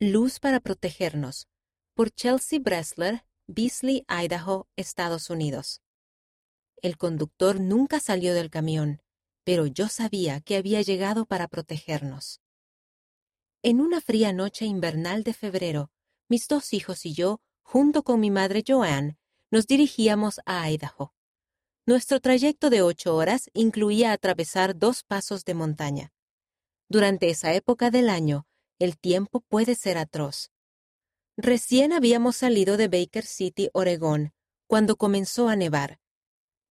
Luz para protegernos, por Chelsea Bressler, Beasley, Idaho, Estados Unidos. El conductor nunca salió del camión, pero yo sabía que había llegado para protegernos. En una fría noche invernal de febrero, mis dos hijos y yo, junto con mi madre Joanne, nos dirigíamos a Idaho. Nuestro trayecto de ocho horas incluía atravesar dos pasos de montaña. Durante esa época del año, el tiempo puede ser atroz. Recién habíamos salido de Baker City, Oregón, cuando comenzó a nevar.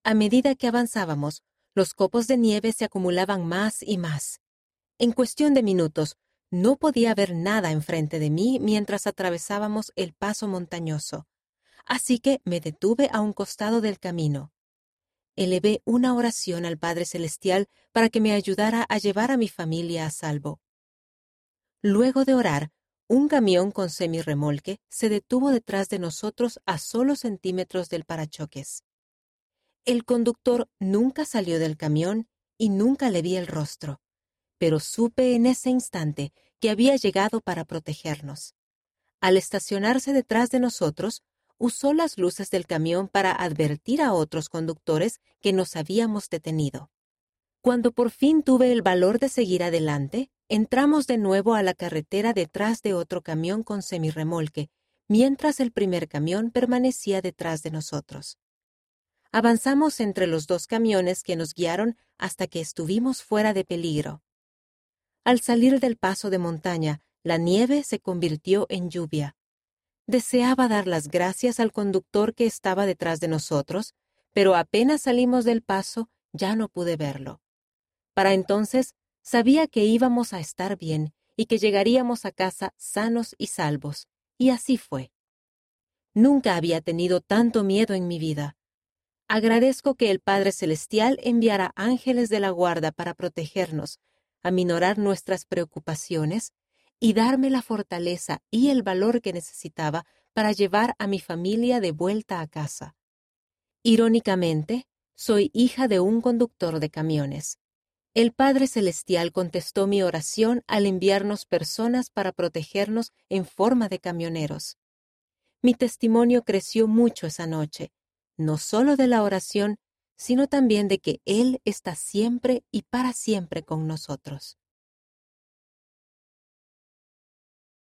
A medida que avanzábamos, los copos de nieve se acumulaban más y más. En cuestión de minutos, no podía ver nada enfrente de mí mientras atravesábamos el paso montañoso, así que me detuve a un costado del camino. Elevé una oración al Padre Celestial para que me ayudara a llevar a mi familia a salvo. Luego de orar, un camión con semirremolque se detuvo detrás de nosotros a solo centímetros del parachoques. El conductor nunca salió del camión y nunca le vi el rostro, pero supe en ese instante que había llegado para protegernos. Al estacionarse detrás de nosotros, usó las luces del camión para advertir a otros conductores que nos habíamos detenido. Cuando por fin tuve el valor de seguir adelante, entramos de nuevo a la carretera detrás de otro camión con semirremolque, mientras el primer camión permanecía detrás de nosotros. Avanzamos entre los dos camiones que nos guiaron hasta que estuvimos fuera de peligro. Al salir del paso de montaña, la nieve se convirtió en lluvia. Deseaba dar las gracias al conductor que estaba detrás de nosotros, pero apenas salimos del paso ya no pude verlo. Para entonces sabía que íbamos a estar bien y que llegaríamos a casa sanos y salvos, y así fue. Nunca había tenido tanto miedo en mi vida. Agradezco que el Padre Celestial enviara ángeles de la guarda para protegernos, aminorar nuestras preocupaciones y darme la fortaleza y el valor que necesitaba para llevar a mi familia de vuelta a casa. Irónicamente, soy hija de un conductor de camiones. El Padre Celestial contestó mi oración al enviarnos personas para protegernos en forma de camioneros. Mi testimonio creció mucho esa noche, no solo de la oración, sino también de que Él está siempre y para siempre con nosotros.